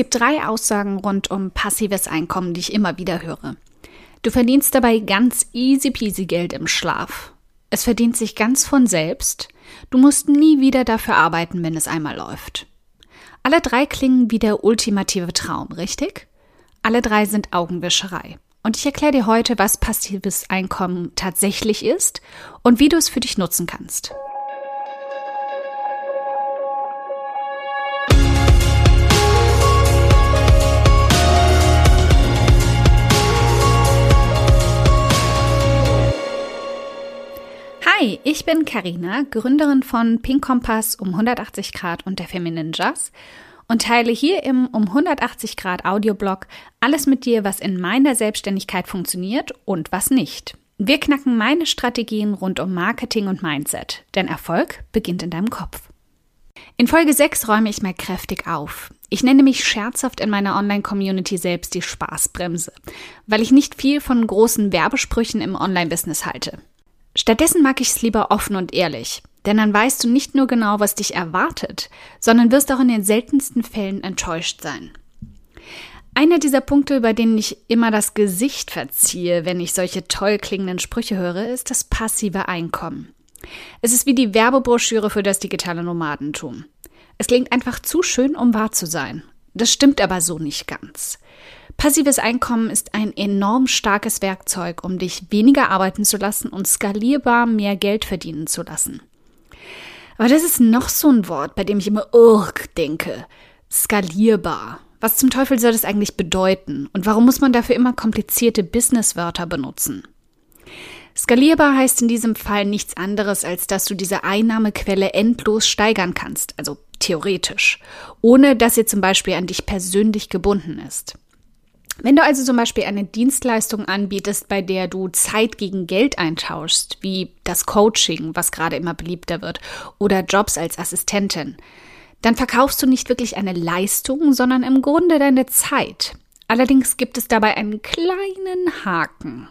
gibt drei Aussagen rund um passives Einkommen, die ich immer wieder höre. Du verdienst dabei ganz easy peasy Geld im Schlaf. Es verdient sich ganz von selbst. Du musst nie wieder dafür arbeiten, wenn es einmal läuft. Alle drei klingen wie der ultimative Traum, richtig? Alle drei sind Augenwischerei. Und ich erkläre dir heute, was passives Einkommen tatsächlich ist und wie du es für dich nutzen kannst. Hi, ich bin Karina, Gründerin von Pink Kompass um 180 Grad und der Feminine Jazz und teile hier im um 180 Grad Audioblog alles mit dir, was in meiner Selbstständigkeit funktioniert und was nicht. Wir knacken meine Strategien rund um Marketing und Mindset, denn Erfolg beginnt in deinem Kopf. In Folge 6 räume ich mal kräftig auf. Ich nenne mich scherzhaft in meiner Online-Community selbst die Spaßbremse, weil ich nicht viel von großen Werbesprüchen im Online-Business halte. Stattdessen mag ich es lieber offen und ehrlich, denn dann weißt du nicht nur genau, was dich erwartet, sondern wirst auch in den seltensten Fällen enttäuscht sein. Einer dieser Punkte, bei denen ich immer das Gesicht verziehe, wenn ich solche toll klingenden Sprüche höre, ist das passive Einkommen. Es ist wie die Werbebroschüre für das digitale Nomadentum. Es klingt einfach zu schön, um wahr zu sein. Das stimmt aber so nicht ganz. Passives Einkommen ist ein enorm starkes Werkzeug, um dich weniger arbeiten zu lassen und skalierbar mehr Geld verdienen zu lassen. Aber das ist noch so ein Wort, bei dem ich immer Urk denke. Skalierbar. Was zum Teufel soll das eigentlich bedeuten? Und warum muss man dafür immer komplizierte Businesswörter benutzen? Skalierbar heißt in diesem Fall nichts anderes, als dass du diese Einnahmequelle endlos steigern kannst, also theoretisch, ohne dass sie zum Beispiel an dich persönlich gebunden ist. Wenn du also zum Beispiel eine Dienstleistung anbietest, bei der du Zeit gegen Geld eintauschst, wie das Coaching, was gerade immer beliebter wird, oder Jobs als Assistentin, dann verkaufst du nicht wirklich eine Leistung, sondern im Grunde deine Zeit. Allerdings gibt es dabei einen kleinen Haken.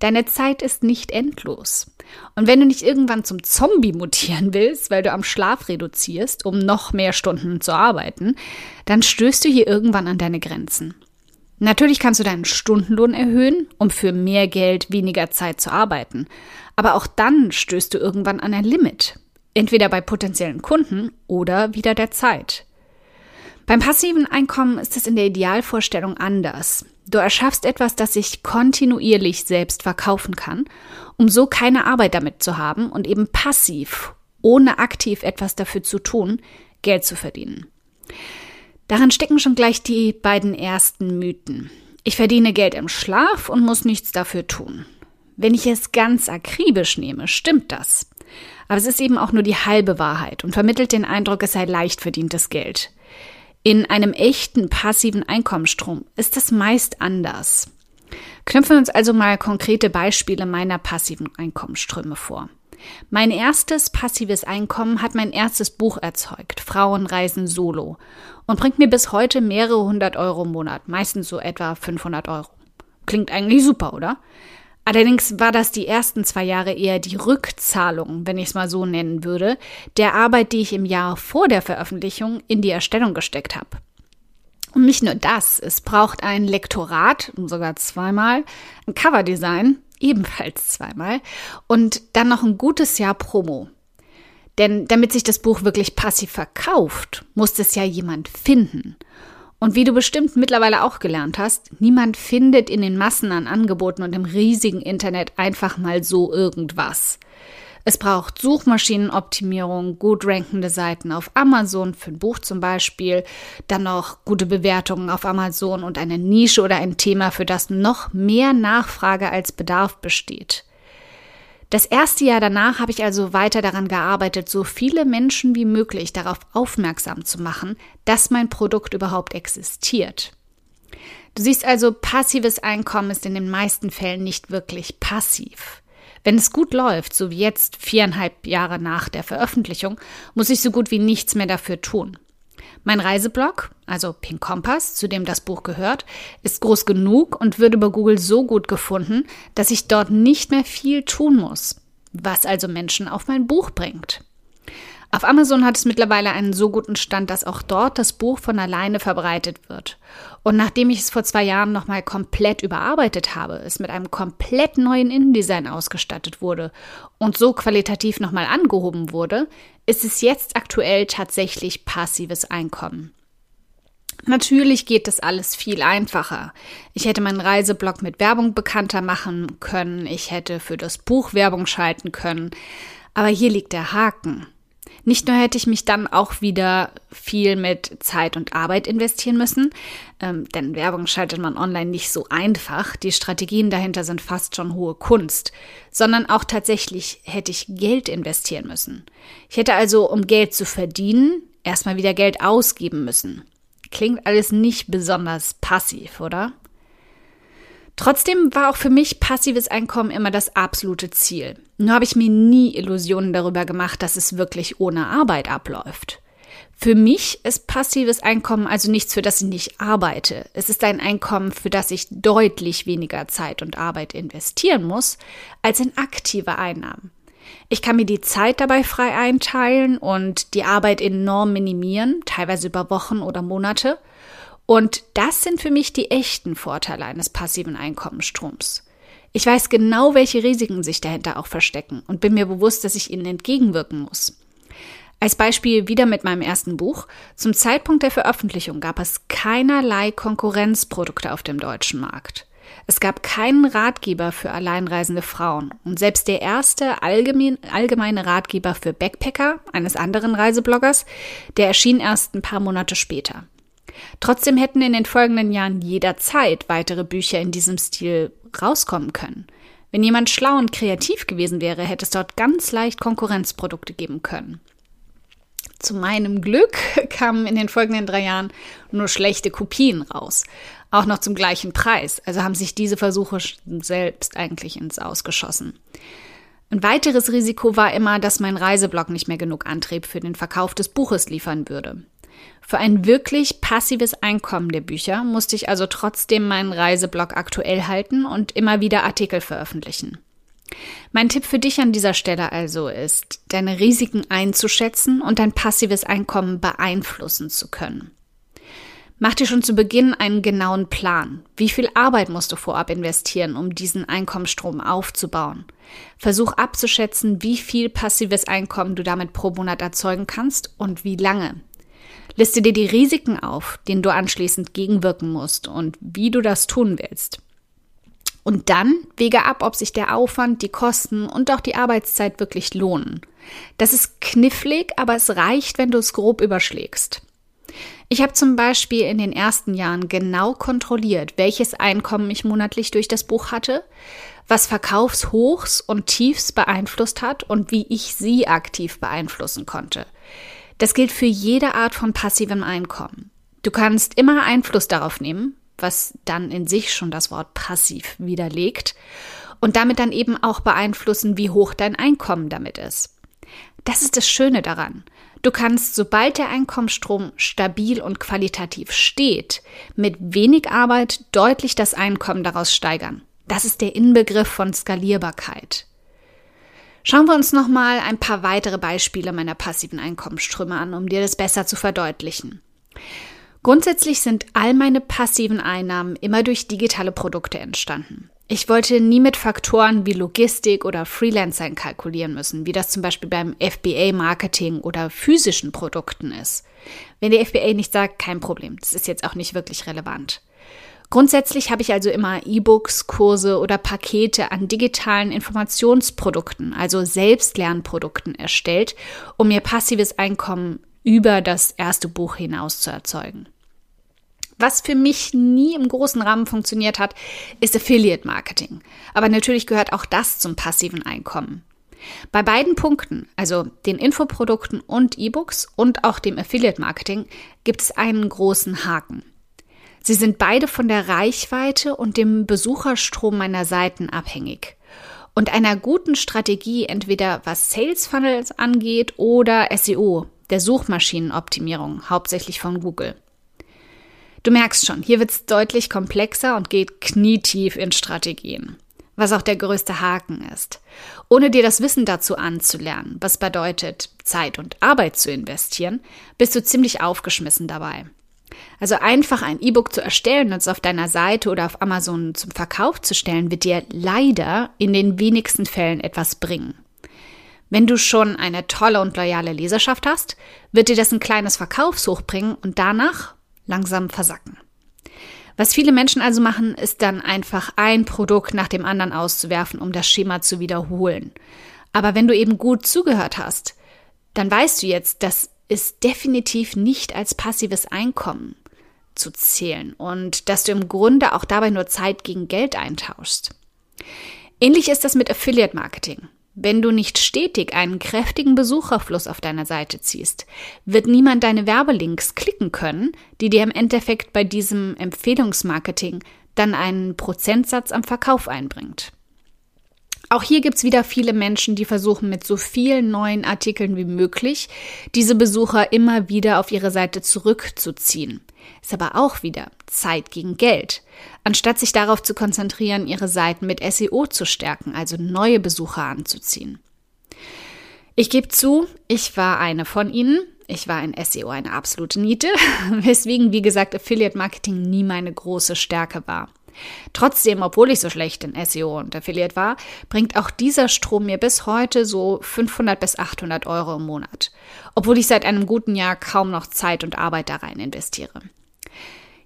Deine Zeit ist nicht endlos. Und wenn du nicht irgendwann zum Zombie mutieren willst, weil du am Schlaf reduzierst, um noch mehr Stunden zu arbeiten, dann stößt du hier irgendwann an deine Grenzen. Natürlich kannst du deinen Stundenlohn erhöhen, um für mehr Geld weniger Zeit zu arbeiten. Aber auch dann stößt du irgendwann an ein Limit. Entweder bei potenziellen Kunden oder wieder der Zeit. Beim passiven Einkommen ist es in der Idealvorstellung anders. Du erschaffst etwas, das sich kontinuierlich selbst verkaufen kann, um so keine Arbeit damit zu haben und eben passiv, ohne aktiv etwas dafür zu tun, Geld zu verdienen. Daran stecken schon gleich die beiden ersten Mythen. Ich verdiene Geld im Schlaf und muss nichts dafür tun. Wenn ich es ganz akribisch nehme, stimmt das. Aber es ist eben auch nur die halbe Wahrheit und vermittelt den Eindruck, es sei leicht verdientes Geld. In einem echten passiven Einkommensstrom ist das meist anders. Knüpfen wir uns also mal konkrete Beispiele meiner passiven Einkommensströme vor. Mein erstes passives Einkommen hat mein erstes Buch erzeugt, Frauen reisen solo, und bringt mir bis heute mehrere hundert Euro im Monat, meistens so etwa 500 Euro. Klingt eigentlich super, oder? Allerdings war das die ersten zwei Jahre eher die Rückzahlung, wenn ich es mal so nennen würde, der Arbeit, die ich im Jahr vor der Veröffentlichung in die Erstellung gesteckt habe. Und nicht nur das, es braucht ein Lektorat, sogar zweimal, ein Coverdesign, ebenfalls zweimal, und dann noch ein gutes Jahr Promo. Denn damit sich das Buch wirklich passiv verkauft, muss es ja jemand finden. Und wie du bestimmt mittlerweile auch gelernt hast, niemand findet in den Massen an Angeboten und im riesigen Internet einfach mal so irgendwas. Es braucht Suchmaschinenoptimierung, gut rankende Seiten auf Amazon für ein Buch zum Beispiel, dann noch gute Bewertungen auf Amazon und eine Nische oder ein Thema, für das noch mehr Nachfrage als Bedarf besteht. Das erste Jahr danach habe ich also weiter daran gearbeitet, so viele Menschen wie möglich darauf aufmerksam zu machen, dass mein Produkt überhaupt existiert. Du siehst also, passives Einkommen ist in den meisten Fällen nicht wirklich passiv. Wenn es gut läuft, so wie jetzt viereinhalb Jahre nach der Veröffentlichung, muss ich so gut wie nichts mehr dafür tun. Mein Reiseblog, also Pink Kompass, zu dem das Buch gehört, ist groß genug und wird über Google so gut gefunden, dass ich dort nicht mehr viel tun muss, was also Menschen auf mein Buch bringt. Auf Amazon hat es mittlerweile einen so guten Stand, dass auch dort das Buch von alleine verbreitet wird. Und nachdem ich es vor zwei Jahren nochmal komplett überarbeitet habe, es mit einem komplett neuen InDesign ausgestattet wurde und so qualitativ nochmal angehoben wurde, ist es jetzt aktuell tatsächlich passives Einkommen. Natürlich geht das alles viel einfacher. Ich hätte meinen Reiseblog mit Werbung bekannter machen können, ich hätte für das Buch Werbung schalten können, aber hier liegt der Haken. Nicht nur hätte ich mich dann auch wieder viel mit Zeit und Arbeit investieren müssen, ähm, denn Werbung schaltet man online nicht so einfach, die Strategien dahinter sind fast schon hohe Kunst, sondern auch tatsächlich hätte ich Geld investieren müssen. Ich hätte also, um Geld zu verdienen, erstmal wieder Geld ausgeben müssen. Klingt alles nicht besonders passiv, oder? Trotzdem war auch für mich passives Einkommen immer das absolute Ziel. Nur habe ich mir nie Illusionen darüber gemacht, dass es wirklich ohne Arbeit abläuft. Für mich ist passives Einkommen also nichts, für das ich nicht arbeite. Es ist ein Einkommen, für das ich deutlich weniger Zeit und Arbeit investieren muss, als in aktive Einnahmen. Ich kann mir die Zeit dabei frei einteilen und die Arbeit enorm minimieren, teilweise über Wochen oder Monate. Und das sind für mich die echten Vorteile eines passiven Einkommensstroms. Ich weiß genau, welche Risiken sich dahinter auch verstecken und bin mir bewusst, dass ich ihnen entgegenwirken muss. Als Beispiel wieder mit meinem ersten Buch. Zum Zeitpunkt der Veröffentlichung gab es keinerlei Konkurrenzprodukte auf dem deutschen Markt. Es gab keinen Ratgeber für alleinreisende Frauen und selbst der erste allgemein, allgemeine Ratgeber für Backpacker eines anderen Reisebloggers, der erschien erst ein paar Monate später. Trotzdem hätten in den folgenden Jahren jederzeit weitere Bücher in diesem Stil rauskommen können. Wenn jemand schlau und kreativ gewesen wäre, hätte es dort ganz leicht Konkurrenzprodukte geben können. Zu meinem Glück kamen in den folgenden drei Jahren nur schlechte Kopien raus. Auch noch zum gleichen Preis. Also haben sich diese Versuche selbst eigentlich ins Ausgeschossen. Ein weiteres Risiko war immer, dass mein Reiseblog nicht mehr genug Antrieb für den Verkauf des Buches liefern würde. Für ein wirklich passives Einkommen der Bücher musste ich also trotzdem meinen Reiseblog aktuell halten und immer wieder Artikel veröffentlichen. Mein Tipp für dich an dieser Stelle also ist, deine Risiken einzuschätzen und dein passives Einkommen beeinflussen zu können. Mach dir schon zu Beginn einen genauen Plan. Wie viel Arbeit musst du vorab investieren, um diesen Einkommensstrom aufzubauen? Versuch abzuschätzen, wie viel passives Einkommen du damit pro Monat erzeugen kannst und wie lange. Liste dir die Risiken auf, denen du anschließend gegenwirken musst und wie du das tun willst. Und dann wege ab, ob sich der Aufwand, die Kosten und auch die Arbeitszeit wirklich lohnen. Das ist knifflig, aber es reicht, wenn du es grob überschlägst. Ich habe zum Beispiel in den ersten Jahren genau kontrolliert, welches Einkommen ich monatlich durch das Buch hatte, was Verkaufshochs und Tiefs beeinflusst hat und wie ich sie aktiv beeinflussen konnte. Das gilt für jede Art von passivem Einkommen. Du kannst immer Einfluss darauf nehmen, was dann in sich schon das Wort passiv widerlegt, und damit dann eben auch beeinflussen, wie hoch dein Einkommen damit ist. Das ist das Schöne daran. Du kannst, sobald der Einkommensstrom stabil und qualitativ steht, mit wenig Arbeit deutlich das Einkommen daraus steigern. Das ist der Inbegriff von Skalierbarkeit. Schauen wir uns nochmal ein paar weitere Beispiele meiner passiven Einkommensströme an, um dir das besser zu verdeutlichen. Grundsätzlich sind all meine passiven Einnahmen immer durch digitale Produkte entstanden. Ich wollte nie mit Faktoren wie Logistik oder Freelancern kalkulieren müssen, wie das zum Beispiel beim FBA-Marketing oder physischen Produkten ist. Wenn die FBA nicht sagt, kein Problem, das ist jetzt auch nicht wirklich relevant. Grundsätzlich habe ich also immer E-Books, Kurse oder Pakete an digitalen Informationsprodukten, also Selbstlernprodukten erstellt, um mir passives Einkommen über das erste Buch hinaus zu erzeugen. Was für mich nie im großen Rahmen funktioniert hat, ist Affiliate Marketing. Aber natürlich gehört auch das zum passiven Einkommen. Bei beiden Punkten, also den Infoprodukten und E-Books und auch dem Affiliate Marketing, gibt es einen großen Haken. Sie sind beide von der Reichweite und dem Besucherstrom meiner Seiten abhängig. Und einer guten Strategie, entweder was Sales Funnels angeht oder SEO, der Suchmaschinenoptimierung, hauptsächlich von Google. Du merkst schon, hier wird es deutlich komplexer und geht knietief in Strategien. was auch der größte Haken ist. Ohne dir das Wissen dazu anzulernen, was bedeutet, Zeit und Arbeit zu investieren, bist du ziemlich aufgeschmissen dabei. Also einfach ein E-Book zu erstellen und es auf deiner Seite oder auf Amazon zum Verkauf zu stellen, wird dir leider in den wenigsten Fällen etwas bringen. Wenn du schon eine tolle und loyale Leserschaft hast, wird dir das ein kleines Verkaufshoch bringen und danach langsam versacken. Was viele Menschen also machen, ist dann einfach ein Produkt nach dem anderen auszuwerfen, um das Schema zu wiederholen. Aber wenn du eben gut zugehört hast, dann weißt du jetzt, dass es definitiv nicht als passives Einkommen zu zählen und dass du im Grunde auch dabei nur Zeit gegen Geld eintauschst. Ähnlich ist das mit Affiliate Marketing. Wenn du nicht stetig einen kräftigen Besucherfluss auf deiner Seite ziehst, wird niemand deine Werbelinks klicken können, die dir im Endeffekt bei diesem Empfehlungsmarketing dann einen Prozentsatz am Verkauf einbringt. Auch hier gibt's wieder viele Menschen, die versuchen mit so vielen neuen Artikeln wie möglich diese Besucher immer wieder auf ihre Seite zurückzuziehen. Ist aber auch wieder Zeit gegen Geld. Anstatt sich darauf zu konzentrieren, ihre Seiten mit SEO zu stärken, also neue Besucher anzuziehen. Ich gebe zu, ich war eine von ihnen. Ich war in SEO eine absolute Niete, weswegen, wie gesagt, Affiliate Marketing nie meine große Stärke war. Trotzdem, obwohl ich so schlecht in SEO und Affiliate war, bringt auch dieser Strom mir bis heute so 500 bis 800 Euro im Monat, obwohl ich seit einem guten Jahr kaum noch Zeit und Arbeit da rein investiere.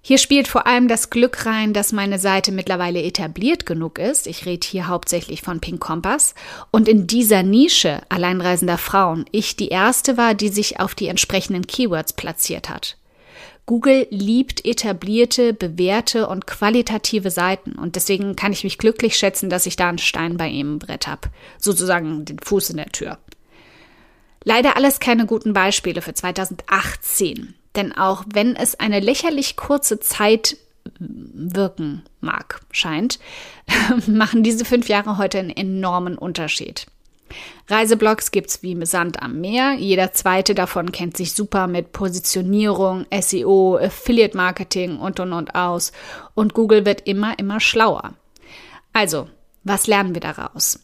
Hier spielt vor allem das Glück rein, dass meine Seite mittlerweile etabliert genug ist. Ich rede hier hauptsächlich von Pink Kompass. Und in dieser Nische alleinreisender Frauen ich die erste war, die sich auf die entsprechenden Keywords platziert hat. Google liebt etablierte, bewährte und qualitative Seiten und deswegen kann ich mich glücklich schätzen, dass ich da einen Stein bei ihm im Brett habe, sozusagen den Fuß in der Tür. Leider alles keine guten Beispiele für 2018, denn auch wenn es eine lächerlich kurze Zeit wirken mag, scheint, machen diese fünf Jahre heute einen enormen Unterschied. Reiseblogs gibt's wie Sand am Meer. Jeder zweite davon kennt sich super mit Positionierung, SEO, Affiliate Marketing und und und aus. Und Google wird immer, immer schlauer. Also, was lernen wir daraus?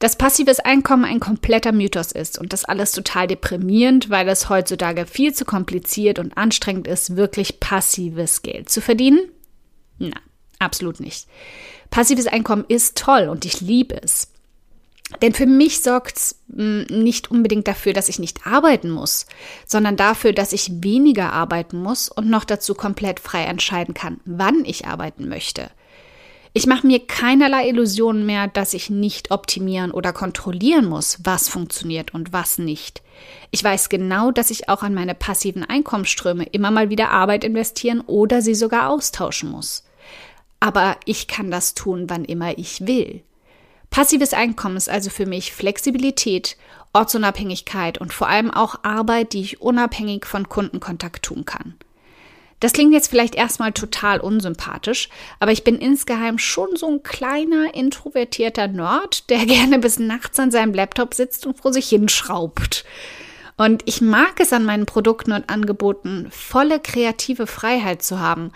Dass passives Einkommen ein kompletter Mythos ist und das alles total deprimierend, weil es heutzutage viel zu kompliziert und anstrengend ist, wirklich passives Geld zu verdienen? Na, absolut nicht. Passives Einkommen ist toll und ich liebe es. Denn für mich sorgt es hm, nicht unbedingt dafür, dass ich nicht arbeiten muss, sondern dafür, dass ich weniger arbeiten muss und noch dazu komplett frei entscheiden kann, wann ich arbeiten möchte. Ich mache mir keinerlei Illusionen mehr, dass ich nicht optimieren oder kontrollieren muss, was funktioniert und was nicht. Ich weiß genau, dass ich auch an meine passiven Einkommensströme immer mal wieder Arbeit investieren oder sie sogar austauschen muss. Aber ich kann das tun, wann immer ich will. Passives Einkommen ist also für mich Flexibilität, Ortsunabhängigkeit und vor allem auch Arbeit, die ich unabhängig von Kundenkontakt tun kann. Das klingt jetzt vielleicht erstmal total unsympathisch, aber ich bin insgeheim schon so ein kleiner, introvertierter Nerd, der gerne bis nachts an seinem Laptop sitzt und vor sich hinschraubt. Und ich mag es an meinen Produkten und Angeboten, volle kreative Freiheit zu haben,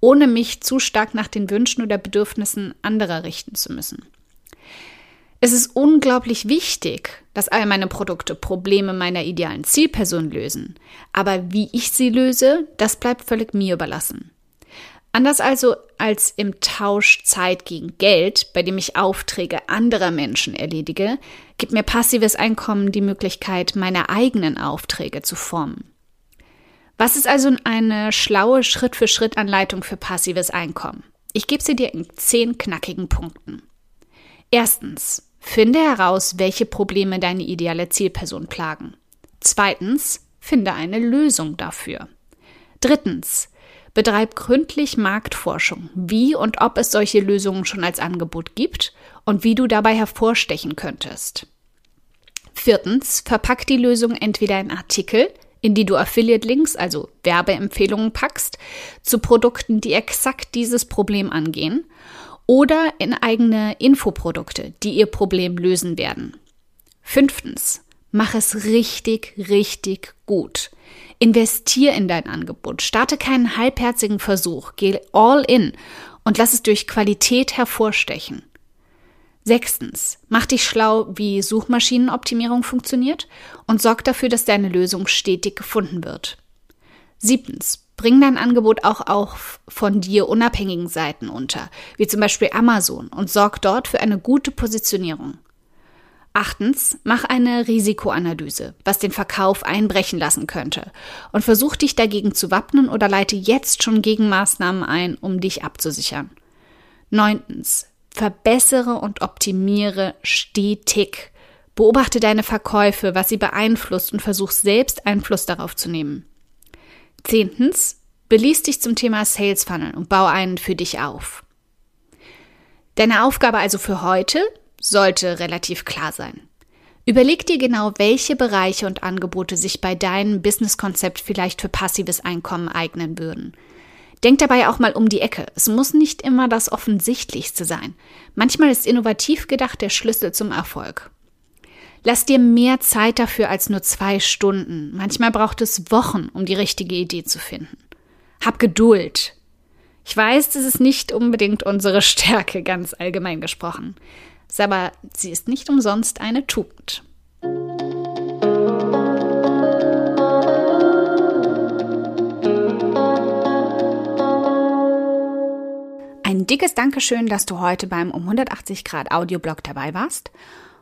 ohne mich zu stark nach den Wünschen oder Bedürfnissen anderer richten zu müssen. Es ist unglaublich wichtig, dass all meine Produkte Probleme meiner idealen Zielperson lösen. Aber wie ich sie löse, das bleibt völlig mir überlassen. Anders also als im Tausch Zeit gegen Geld, bei dem ich Aufträge anderer Menschen erledige, gibt mir passives Einkommen die Möglichkeit, meine eigenen Aufträge zu formen. Was ist also eine schlaue Schritt-für-Schritt-Anleitung für passives Einkommen? Ich gebe sie dir in zehn knackigen Punkten. Erstens, Finde heraus, welche Probleme deine ideale Zielperson plagen. Zweitens, finde eine Lösung dafür. Drittens, betreib gründlich Marktforschung, wie und ob es solche Lösungen schon als Angebot gibt und wie du dabei hervorstechen könntest. Viertens, verpack die Lösung entweder in Artikel, in die du Affiliate-Links, also Werbeempfehlungen packst, zu Produkten, die exakt dieses Problem angehen oder in eigene Infoprodukte, die ihr Problem lösen werden. Fünftens, mach es richtig, richtig gut. Investier in dein Angebot, starte keinen halbherzigen Versuch, geh all in und lass es durch Qualität hervorstechen. Sechstens, mach dich schlau, wie Suchmaschinenoptimierung funktioniert und sorg dafür, dass deine Lösung stetig gefunden wird. Siebtens, bring dein Angebot auch auf von dir unabhängigen Seiten unter, wie zum Beispiel Amazon, und sorg dort für eine gute Positionierung. Achtens, mach eine Risikoanalyse, was den Verkauf einbrechen lassen könnte, und versuch dich dagegen zu wappnen oder leite jetzt schon Gegenmaßnahmen ein, um dich abzusichern. Neuntens, verbessere und optimiere stetig. Beobachte deine Verkäufe, was sie beeinflusst und versuch selbst Einfluss darauf zu nehmen. Zehntens, beließ dich zum Thema Sales Funnel und baue einen für dich auf. Deine Aufgabe also für heute sollte relativ klar sein. Überleg dir genau, welche Bereiche und Angebote sich bei deinem Businesskonzept vielleicht für passives Einkommen eignen würden. Denk dabei auch mal um die Ecke. Es muss nicht immer das Offensichtlichste sein. Manchmal ist innovativ gedacht der Schlüssel zum Erfolg. Lass dir mehr Zeit dafür als nur zwei Stunden. Manchmal braucht es Wochen, um die richtige Idee zu finden. Hab Geduld. Ich weiß, das ist nicht unbedingt unsere Stärke, ganz allgemein gesprochen. Aber sie ist nicht umsonst eine Tugend. Ein dickes Dankeschön, dass du heute beim um 180 Grad Audioblog dabei warst.